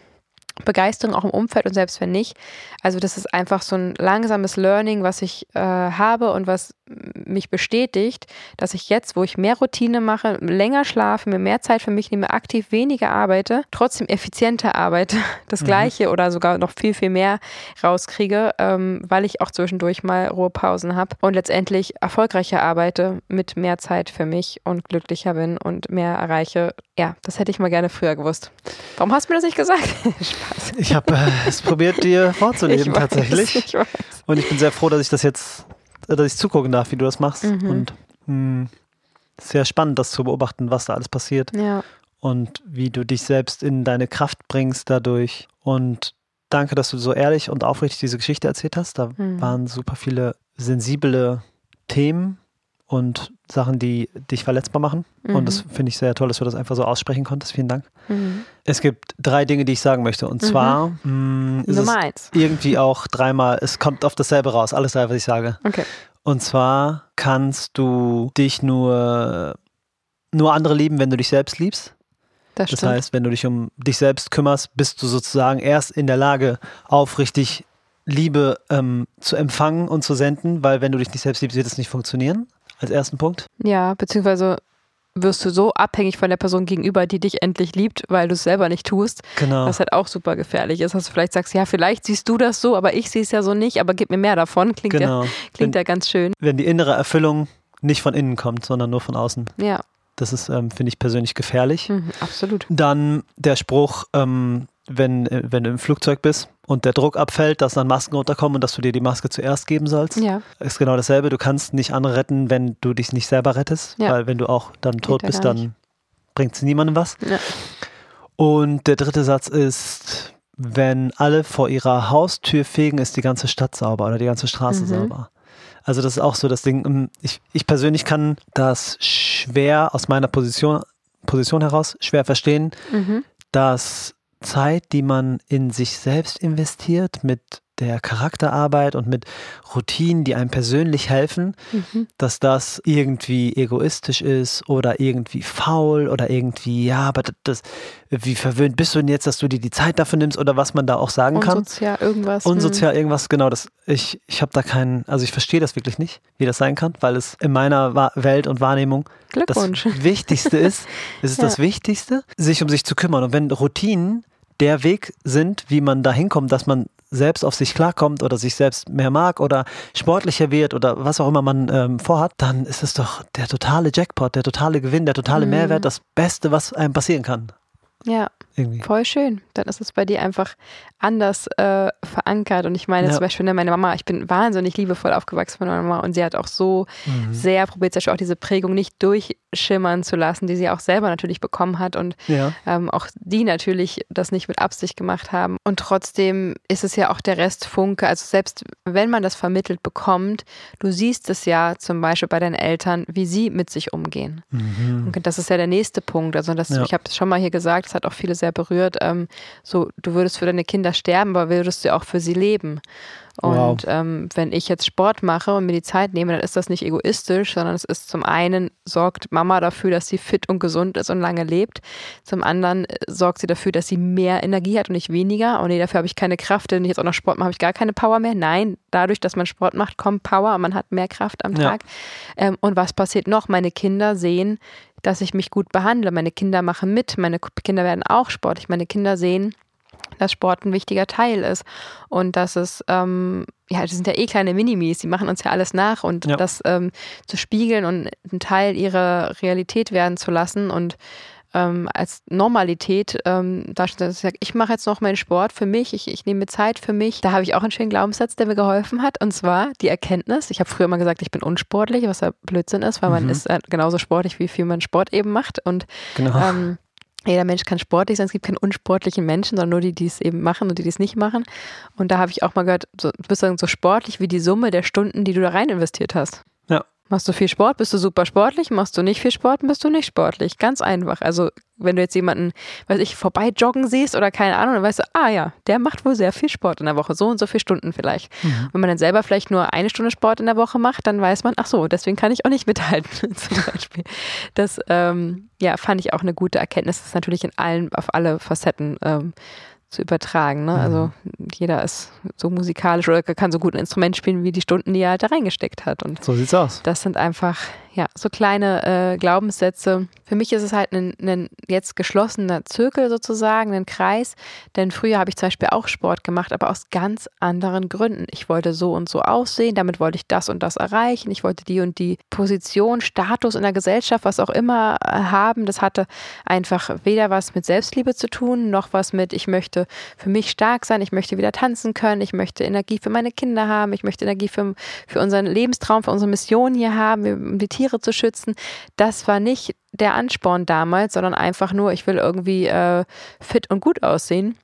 Begeisterung auch im Umfeld und selbst wenn nicht. Also das ist einfach so ein langsames Learning, was ich äh, habe und was mich bestätigt, dass ich jetzt, wo ich mehr Routine mache, länger schlafe, mir mehr Zeit für mich nehme, aktiv weniger arbeite, trotzdem effizienter arbeite, das mhm. gleiche oder sogar noch viel, viel mehr rauskriege, ähm, weil ich auch zwischendurch mal Ruhepausen habe und letztendlich erfolgreicher arbeite mit mehr Zeit für mich und glücklicher bin und mehr erreiche. Ja, das hätte ich mal gerne früher gewusst. Warum hast du mir das nicht gesagt? Spaß. Ich habe äh, es probiert, dir vorzuleben weiß, tatsächlich. Ich und ich bin sehr froh, dass ich das jetzt dass ich zugucken darf, wie du das machst. Mhm. Und mh, hm, sehr spannend, das zu beobachten, was da alles passiert. Ja. Und wie du dich selbst in deine Kraft bringst dadurch. Und danke, dass du so ehrlich und aufrichtig diese Geschichte erzählt hast. Da mhm. waren super viele sensible Themen und Sachen, die dich verletzbar machen. Mhm. Und das finde ich sehr toll, dass du das einfach so aussprechen konntest. Vielen Dank. Mhm. Es gibt drei Dinge, die ich sagen möchte. Und mhm. zwar mh, mm, ist Nummer es eins. irgendwie auch dreimal, es kommt auf dasselbe raus, alles drei, was ich sage. Okay. Und zwar kannst du dich nur, nur andere lieben, wenn du dich selbst liebst. Das, das heißt, wenn du dich um dich selbst kümmerst, bist du sozusagen erst in der Lage, aufrichtig Liebe ähm, zu empfangen und zu senden, weil wenn du dich nicht selbst liebst, wird es nicht funktionieren als ersten Punkt? Ja, beziehungsweise wirst du so abhängig von der Person gegenüber, die dich endlich liebt, weil du es selber nicht tust. Genau. Was halt auch super gefährlich ist, dass du vielleicht sagst, ja, vielleicht siehst du das so, aber ich sehe es ja so nicht, aber gib mir mehr davon. Klingt, genau. ja, klingt wenn, ja ganz schön. Wenn die innere Erfüllung nicht von innen kommt, sondern nur von außen. Ja. Das ist, ähm, finde ich, persönlich gefährlich. Mhm, absolut. Dann der Spruch, ähm, wenn, äh, wenn du im Flugzeug bist und der Druck abfällt, dass dann Masken runterkommen und dass du dir die Maske zuerst geben sollst. Ja. Ist genau dasselbe. Du kannst nicht andere retten, wenn du dich nicht selber rettest, ja. weil wenn du auch dann tot bist, dann bringt es niemandem was. Ja. Und der dritte Satz ist, wenn alle vor ihrer Haustür fegen, ist die ganze Stadt sauber oder die ganze Straße mhm. sauber. Also das ist auch so das Ding. Ähm, ich, ich persönlich kann das schwer aus meiner Position, Position heraus schwer verstehen, mhm. dass Zeit, die man in sich selbst investiert, mit der Charakterarbeit und mit Routinen, die einem persönlich helfen, mhm. dass das irgendwie egoistisch ist oder irgendwie faul oder irgendwie, ja, aber das, wie verwöhnt bist du denn jetzt, dass du dir die Zeit dafür nimmst oder was man da auch sagen kann? Unsozial irgendwas. Unsozial hm. irgendwas, genau. Das, ich ich habe da keinen, also ich verstehe das wirklich nicht, wie das sein kann, weil es in meiner Welt und Wahrnehmung das Wichtigste ist. Es ist ja. das Wichtigste, sich um sich zu kümmern. Und wenn Routinen der Weg sind, wie man da hinkommt, dass man selbst auf sich klarkommt oder sich selbst mehr mag oder sportlicher wird oder was auch immer man ähm, vorhat, dann ist es doch der totale Jackpot, der totale Gewinn, der totale mhm. Mehrwert, das Beste, was einem passieren kann. Ja, irgendwie. voll schön. Dann ist es bei dir einfach anders äh, verankert. Und ich meine ja. zum Beispiel ne, meine Mama, ich bin wahnsinnig liebevoll aufgewachsen von meiner Mama und sie hat auch so mhm. sehr probiert, zum Beispiel auch diese Prägung nicht durchschimmern zu lassen, die sie auch selber natürlich bekommen hat und ja. ähm, auch die natürlich das nicht mit Absicht gemacht haben. Und trotzdem ist es ja auch der Rest Funke. Also selbst wenn man das vermittelt bekommt, du siehst es ja zum Beispiel bei deinen Eltern, wie sie mit sich umgehen. Mhm. Und das ist ja der nächste Punkt. Also das, ja. ich habe es schon mal hier gesagt, das hat auch viele sehr berührt. Ähm, so, du würdest für deine Kinder sterben, aber würdest du auch für sie leben. Und wow. ähm, wenn ich jetzt Sport mache und mir die Zeit nehme, dann ist das nicht egoistisch, sondern es ist zum einen sorgt Mama dafür, dass sie fit und gesund ist und lange lebt. Zum anderen äh, sorgt sie dafür, dass sie mehr Energie hat und nicht weniger. Und nee, dafür habe ich keine Kraft, wenn ich jetzt auch noch Sport mache, habe ich gar keine Power mehr. Nein, dadurch, dass man Sport macht, kommt Power und man hat mehr Kraft am Tag. Ja. Ähm, und was passiert noch? Meine Kinder sehen, dass ich mich gut behandle. Meine Kinder machen mit. Meine Kinder werden auch sportlich. Meine Kinder sehen, dass Sport ein wichtiger Teil ist und dass es, ähm, ja, das sind ja eh kleine Minimis, die machen uns ja alles nach und ja. das ähm, zu spiegeln und ein Teil ihrer Realität werden zu lassen und ähm, als Normalität ähm, ich sage, ich mache jetzt noch meinen Sport für mich, ich, ich nehme mir Zeit für mich. Da habe ich auch einen schönen Glaubenssatz, der mir geholfen hat und zwar die Erkenntnis, ich habe früher immer gesagt, ich bin unsportlich, was ja Blödsinn ist, weil mhm. man ist äh, genauso sportlich, wie viel man Sport eben macht und genau. ähm, jeder Mensch kann sportlich sein, es gibt keine unsportlichen Menschen, sondern nur die, die es eben machen und die, die es nicht machen. Und da habe ich auch mal gehört, so, du bist so sportlich wie die Summe der Stunden, die du da rein investiert hast. Machst du viel Sport, bist du super sportlich. Machst du nicht viel Sport, bist du nicht sportlich. Ganz einfach. Also, wenn du jetzt jemanden, weiß ich, vorbei joggen siehst oder keine Ahnung, dann weißt du, ah ja, der macht wohl sehr viel Sport in der Woche. So und so viele Stunden vielleicht. Mhm. Wenn man dann selber vielleicht nur eine Stunde Sport in der Woche macht, dann weiß man, ach so, deswegen kann ich auch nicht mithalten, zum Beispiel. Das, ähm, ja, fand ich auch eine gute Erkenntnis. Das ist natürlich in allen, auf alle Facetten ähm, zu übertragen. Ne? Also mhm. jeder ist so musikalisch oder kann so gut ein Instrument spielen wie die Stunden, die er halt da reingesteckt hat. Und so sieht's aus. Das sind einfach ja, so kleine äh, Glaubenssätze. Für mich ist es halt ein, ein, jetzt geschlossener Zirkel sozusagen, ein Kreis. Denn früher habe ich zum Beispiel auch Sport gemacht, aber aus ganz anderen Gründen. Ich wollte so und so aussehen, damit wollte ich das und das erreichen. Ich wollte die und die Position, Status in der Gesellschaft, was auch immer äh, haben. Das hatte einfach weder was mit Selbstliebe zu tun, noch was mit, ich möchte für mich stark sein, ich möchte wieder tanzen können, ich möchte Energie für meine Kinder haben, ich möchte Energie für, für unseren Lebenstraum, für unsere Mission hier haben, um die Tiere Tiere zu schützen. Das war nicht der Ansporn damals, sondern einfach nur, ich will irgendwie äh, fit und gut aussehen.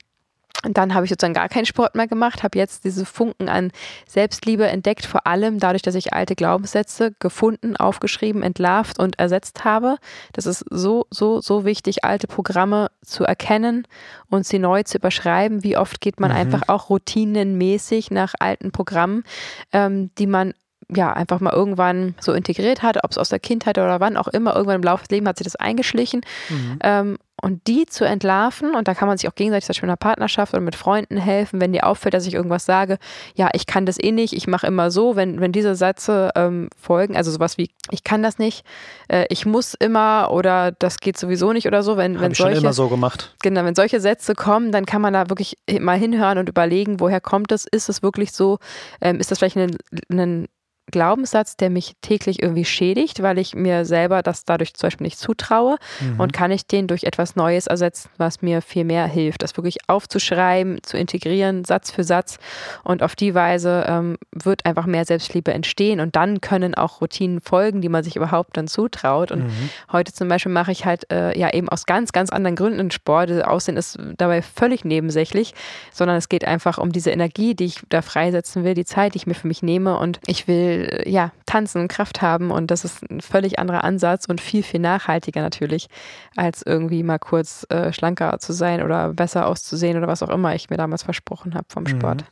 Und dann habe ich sozusagen gar keinen Sport mehr gemacht, habe jetzt diese Funken an Selbstliebe entdeckt, vor allem dadurch, dass ich alte Glaubenssätze gefunden, aufgeschrieben, entlarvt und ersetzt habe. Das ist so, so, so wichtig, alte Programme zu erkennen und sie neu zu überschreiben. Wie oft geht man mhm. einfach auch routinenmäßig nach alten Programmen, ähm, die man ja, einfach mal irgendwann so integriert hat, ob es aus der Kindheit oder wann auch immer, irgendwann im Laufe des Lebens hat sich das eingeschlichen. Mhm. Ähm, und die zu entlarven, und da kann man sich auch gegenseitig zum Beispiel in einer Partnerschaft oder mit Freunden helfen, wenn dir auffällt, dass ich irgendwas sage, ja, ich kann das eh nicht, ich mache immer so, wenn, wenn diese Sätze ähm, folgen, also sowas wie, ich kann das nicht, äh, ich muss immer oder das geht sowieso nicht oder so, wenn, wenn solche. Schon immer so gemacht. Genau, wenn solche Sätze kommen, dann kann man da wirklich mal hinhören und überlegen, woher kommt es, ist es wirklich so, ähm, ist das vielleicht ein, ein Glaubenssatz, der mich täglich irgendwie schädigt, weil ich mir selber das dadurch zum Beispiel nicht zutraue mhm. und kann ich den durch etwas Neues ersetzen, was mir viel mehr hilft, das wirklich aufzuschreiben, zu integrieren, Satz für Satz. Und auf die Weise ähm, wird einfach mehr Selbstliebe entstehen und dann können auch Routinen folgen, die man sich überhaupt dann zutraut. Und mhm. heute zum Beispiel mache ich halt äh, ja eben aus ganz, ganz anderen Gründen Sport, das Aussehen ist dabei völlig nebensächlich, sondern es geht einfach um diese Energie, die ich da freisetzen will, die Zeit, die ich mir für mich nehme. Und ich will ja, tanzen und Kraft haben und das ist ein völlig anderer Ansatz und viel, viel nachhaltiger natürlich, als irgendwie mal kurz äh, schlanker zu sein oder besser auszusehen oder was auch immer ich mir damals versprochen habe vom mhm. Sport.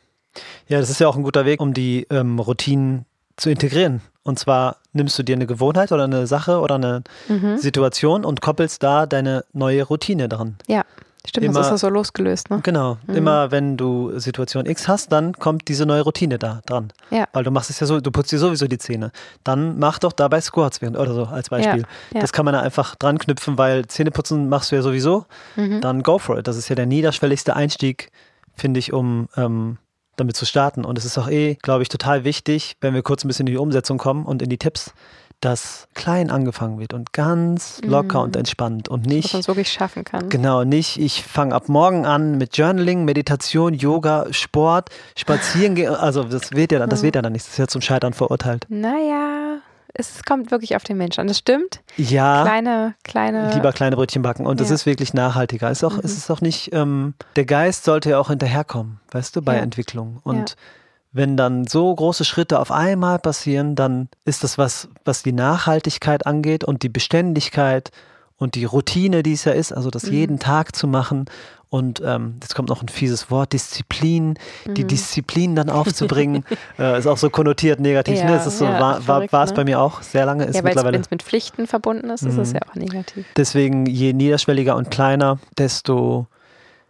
Ja, das ist ja auch ein guter Weg, um die ähm, Routinen zu integrieren. Und zwar nimmst du dir eine Gewohnheit oder eine Sache oder eine Mhm. Situation und koppelst da deine neue Routine dran. Ja, stimmt, Immer- das ist ja so losgelöst, ne? Genau. Mhm. Immer wenn du Situation X hast, dann kommt diese neue Routine da dran. Ja. Weil du machst es ja so, du putzt dir sowieso die Zähne. Dann mach doch dabei Squats während, oder so als Beispiel. ja. Das kann man da einfach dran knüpfen, weil Zähneputzen machst du ja sowieso. Mhm. Dann go for it. Das ist ja der niederschwelligste Einstieg, finde ich, um ähm, damit zu starten. Und es ist auch eh, glaube ich, total wichtig, wenn wir kurz ein bisschen in die Umsetzung kommen und in die Tipps, dass klein angefangen wird und ganz locker Mhm. und entspannt und Was man nicht es wirklich schaffen kann. Genau, nicht, ich fange ab morgen an mit Journaling, Meditation, Yoga, Sport, Spazieren gehen. Also das wird ja dann, das wird ja dann nicht. Das ist ja zum Scheitern verurteilt. Naja, es kommt wirklich auf den Menschen an. Das stimmt. Ja, Kleine, kleine. lieber kleine Brötchen backen. Und das Ja. ist wirklich nachhaltiger. Es ist auch, Mhm. es ist auch nicht, ähm, der Geist sollte ja auch hinterherkommen, weißt du, bei Ja. Entwicklung. Und wenn dann so große Schritte auf einmal passieren, dann ist das was, was die Nachhaltigkeit angeht und die Beständigkeit und die Routine, die es ja ist, also das Mhm. jeden Tag zu machen. Und ähm, jetzt kommt noch ein fieses Wort, Disziplin, die Mhm. Disziplin dann aufzubringen, äh, ist auch so konnotiert negativ. Ja, ne? Es so, ja, war, war, war es ne? bei mir auch sehr lange, ist ja, weil wenn es mit Pflichten verbunden ist, ist es Mhm. ja auch negativ. Deswegen, je niederschwelliger und kleiner, desto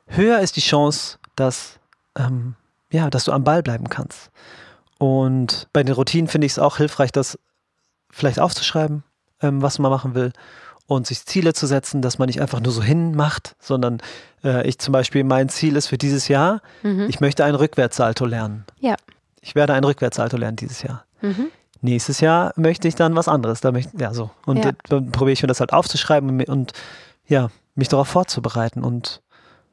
höher ist die Chance, dass, ähm, ja, dass du am Ball bleiben kannst. Und bei den Routinen finde ich es auch hilfreich, das vielleicht aufzuschreiben, ähm, was man machen will und sich Ziele zu setzen, dass man nicht einfach nur so hinmacht, sondern äh, ich zum Beispiel, mein Ziel ist für dieses Jahr, Mhm. ich möchte ein Rückwärtssalto lernen. Ja. Ich werde ein Rückwärtssalto lernen dieses Jahr. Mhm. Nächstes Jahr möchte ich dann was anderes. Da möchte, ja, so. Und Ja. dann probiere ich mir das halt aufzuschreiben und, und ja, mich darauf vorzubereiten und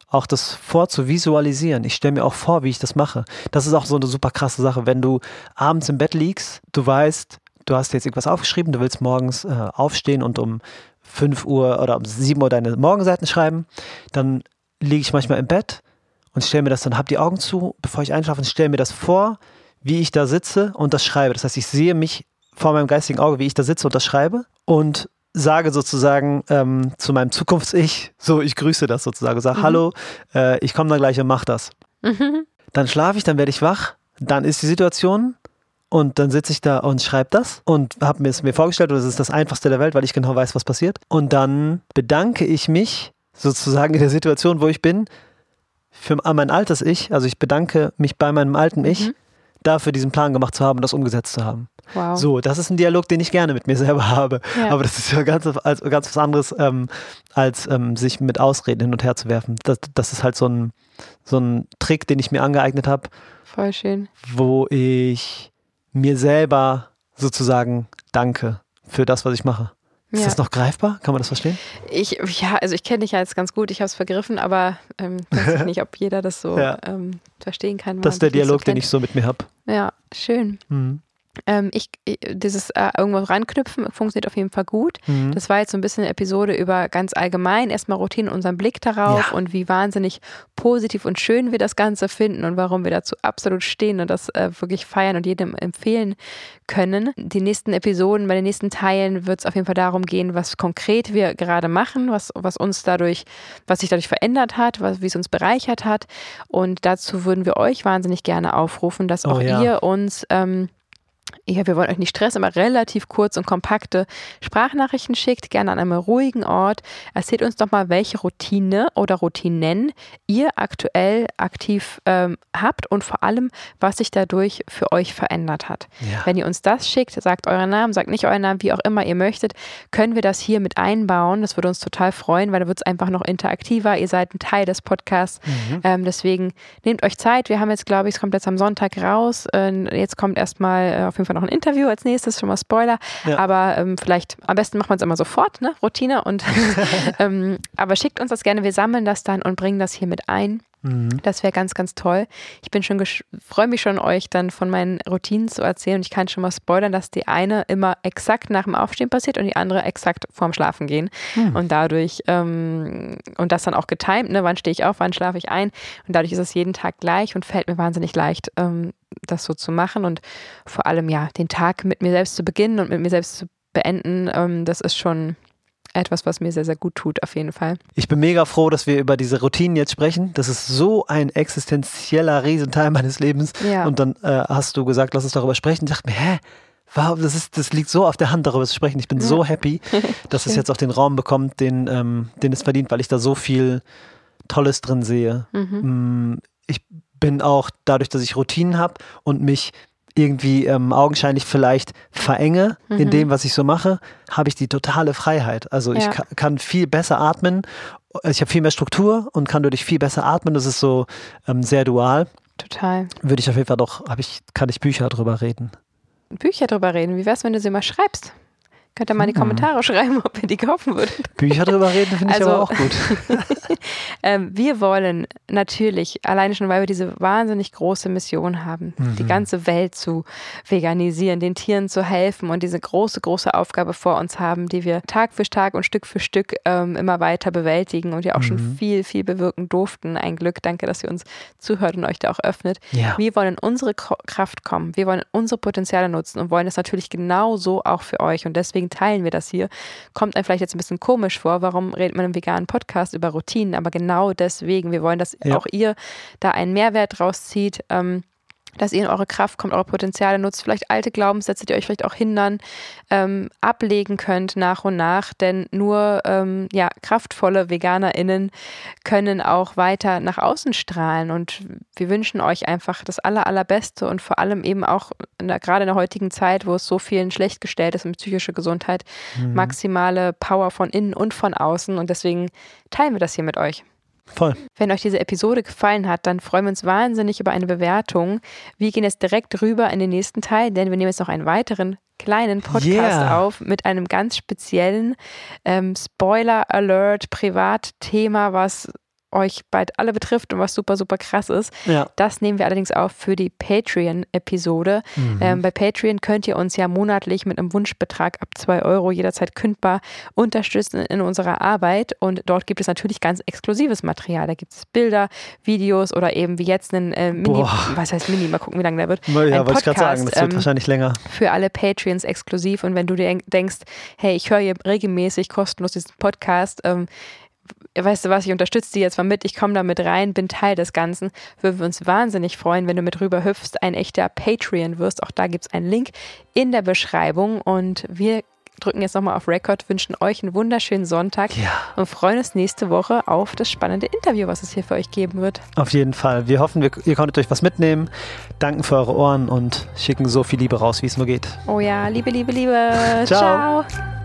auch das vorzuvisualisieren. Ich stelle mir auch vor, wie ich das mache. Das ist auch so eine super krasse Sache. Wenn du abends im Bett liegst, du weißt, du hast jetzt irgendwas aufgeschrieben, du willst morgens äh, aufstehen und um 5 Uhr oder um 7 Uhr deine Morgenseiten schreiben, dann liege ich manchmal im Bett und stelle mir das dann, hab die Augen zu, bevor ich einschlafe und stelle mir das vor, wie ich da sitze und das schreibe. Das heißt, ich sehe mich vor meinem geistigen Auge, wie ich da sitze und das schreibe und sage sozusagen ähm, zu meinem Zukunfts-Ich, so ich grüße das sozusagen, sage, Mhm. hallo, äh, ich komme dann gleich und mach das. Mhm. Dann schlafe ich, dann werde ich wach, dann ist die Situation und dann sitze ich da und schreibe das und habe mir es mir vorgestellt, und das ist das Einfachste der Welt, weil ich genau weiß, was passiert. Und dann bedanke ich mich sozusagen in der Situation, wo ich bin, für mein altes Ich. Also ich bedanke mich bei meinem alten Ich Mhm. Dafür, diesen Plan gemacht zu haben und das umgesetzt zu haben. Wow. So, das ist ein Dialog, den ich gerne mit mir selber habe. Ja. Aber das ist ja ganz, als, ganz was anderes, ähm, als ähm, sich mit Ausreden hin und her zu werfen. Das, das ist halt so ein, so ein Trick, den ich mir angeeignet habe, Voll schön. wo ich mir selber sozusagen danke für das, was ich mache. Ist Ja. das noch greifbar? Kann man das verstehen? Ich, ja, also ich kenne dich ja jetzt ganz gut, ich habe es vergriffen, aber ähm, weiß ich nicht, ob jeder das so Ja. ähm, verstehen kann. Das ist der Dialog, so den ich so mit mir habe. Ja, schön. Mhm. Ähm, ich, ich, dieses äh, irgendwo ranknüpfen funktioniert auf jeden Fall gut. Mhm. Das war jetzt so ein bisschen eine Episode über ganz allgemein erstmal Routine, unseren Blick darauf Ja. und wie wahnsinnig positiv und schön wir das Ganze finden und warum wir dazu absolut stehen und das äh, wirklich feiern und jedem empfehlen können. Die nächsten Episoden, bei den nächsten Teilen wird es auf jeden Fall darum gehen, was konkret wir gerade machen, was, was uns dadurch, was sich dadurch verändert hat, was, wie es uns bereichert hat. Und dazu würden wir euch wahnsinnig gerne aufrufen, dass Oh auch ja. ihr uns ähm, ja, wir wollen euch nicht stressen, aber relativ kurz und kompakte Sprachnachrichten schickt, gerne an einem ruhigen Ort. Erzählt uns doch mal, welche Routine oder Routinen ihr aktuell aktiv ähm, habt und vor allem, was sich dadurch für euch verändert hat. Ja. Wenn ihr uns das schickt, sagt euren Namen, sagt nicht euren Namen, wie auch immer ihr möchtet, können wir das hier mit einbauen. Das würde uns total freuen, weil da wird es einfach noch interaktiver. Ihr seid ein Teil des Podcasts. Mhm. Ähm, deswegen nehmt euch Zeit. Wir haben jetzt, glaube ich, es kommt jetzt am Sonntag raus. Äh, jetzt kommt erstmal äh, auf jeden Fall noch ein Interview als nächstes, schon mal Spoiler. Ja. Aber ähm, vielleicht, am besten macht man es immer sofort, ne? Routine. Und ähm, aber schickt uns das gerne. Wir sammeln das dann und bringen das hier mit ein. Mhm. Das wäre ganz, ganz toll. Ich bin schon freue mich schon, euch dann von meinen Routinen zu erzählen. Und ich kann schon mal spoilern, dass die eine immer exakt nach dem Aufstehen passiert und die andere exakt vorm Schlafen gehen. Hm. Und dadurch, ähm, und das dann auch getimt, ne? wann stehe ich auf, wann schlafe ich ein. Und dadurch ist es jeden Tag gleich und fällt mir wahnsinnig leicht, ähm, das so zu machen. Und vor allem, ja, den Tag mit mir selbst zu beginnen und mit mir selbst zu beenden, ähm, das ist schon etwas, was mir sehr, sehr gut tut, auf jeden Fall. Ich bin mega froh, dass wir über diese Routinen jetzt sprechen. Das ist so ein existenzieller Riesenteil meines Lebens. Ja. Und dann äh, hast du gesagt, lass uns darüber sprechen. Ich dachte mir, hä? Wow, das, ist, das liegt so auf der Hand, darüber zu sprechen. Ich bin so happy, dass es jetzt auch den Raum bekommt, den, ähm, den es verdient, weil ich da so viel Tolles drin sehe. Mm, Ich bin auch dadurch, dass ich Routinen habe und mich irgendwie ähm, augenscheinlich vielleicht verenge in dem, was ich so mache, habe ich die totale Freiheit. Also ich Ja. ka kann viel besser atmen. Ich habe viel mehr Struktur und kann dadurch viel besser atmen. Das ist so ähm, sehr dual. Total. Würde ich auf jeden Fall doch, ich, kann ich Bücher drüber reden. Bücher drüber reden. Wie wär's, wenn du sie mal schreibst? Könnt ihr mal in die Kommentare schreiben, ob ihr die kaufen würdet. Bücher drüber reden finde ich Also- aber auch gut. Ähm, wir wollen natürlich, alleine schon, weil wir diese wahnsinnig große Mission haben, die ganze Welt zu veganisieren, den Tieren zu helfen und diese große, große Aufgabe vor uns haben, die wir Tag für Tag und Stück für Stück ähm, immer weiter bewältigen und ja auch schon viel, viel bewirken durften. Ein Glück, danke, dass ihr uns zuhört und euch da auch öffnet. Ja. Wir wollen in unsere Kraft kommen. Wir wollen unsere Potenziale nutzen und wollen das natürlich genauso auch für euch. Und deswegen teilen wir das hier. Kommt einem vielleicht jetzt ein bisschen komisch vor. Warum redet man im veganen Podcast über Routinen? Aber genau deswegen. Wir wollen, dass Ja. auch ihr da einen Mehrwert rauszieht. Ähm, dass ihr in eure Kraft kommt, eure Potenziale nutzt, vielleicht alte Glaubenssätze, die euch vielleicht auch hindern, ähm, ablegen könnt nach und nach. Denn nur ähm, ja, kraftvolle VeganerInnen können auch weiter nach außen strahlen. Und wir wünschen euch einfach das Aller, Allerbeste und vor allem eben auch in der, gerade in der heutigen Zeit, wo es so vielen schlecht gestellt ist mit psychischer Gesundheit, maximale Power von innen und von außen. Und deswegen teilen wir das hier mit euch. Voll. Wenn euch diese Episode gefallen hat, dann freuen wir uns wahnsinnig über eine Bewertung. Wir gehen jetzt direkt rüber in den nächsten Teil, denn wir nehmen jetzt noch einen weiteren kleinen Podcast Yeah. auf mit einem ganz speziellen ähm, Spoiler-Alert, Privatthema, was euch bald alle betrifft und was super, super krass ist. Ja. Das nehmen wir allerdings auf für die Patreon-Episode. Ähm, bei Patreon könnt ihr uns ja monatlich mit einem Wunschbetrag ab 2 Euro jederzeit kündbar unterstützen in unserer Arbeit. Und dort gibt es natürlich ganz exklusives Material. Da gibt es Bilder, Videos oder eben wie jetzt einen äh, Mini, Boah. was heißt Mini, mal gucken, wie lange der wird. Ja, Ein wollte ich gerade sagen, das wird ähm, wahrscheinlich länger. für alle Patreons exklusiv. Und wenn du dir denkst, hey, ich höre hier regelmäßig kostenlos diesen Podcast, ähm, weißt du was, ich unterstütze die jetzt mal mit, ich komme da mit rein, bin Teil des Ganzen, würden wir uns wahnsinnig freuen, wenn du mit rüber hüpfst, ein echter Patreon wirst. Auch da gibt es einen Link in der Beschreibung und wir drücken jetzt nochmal auf Record, wünschen euch einen wunderschönen Sonntag Ja. und freuen uns nächste Woche auf das spannende Interview, was es hier für euch geben wird. Auf jeden Fall. Wir hoffen, wir, ihr konntet euch was mitnehmen. Danken für eure Ohren und schicken so viel Liebe raus, wie es nur geht. Oh ja, Liebe, Liebe, Liebe. Ciao. Ciao.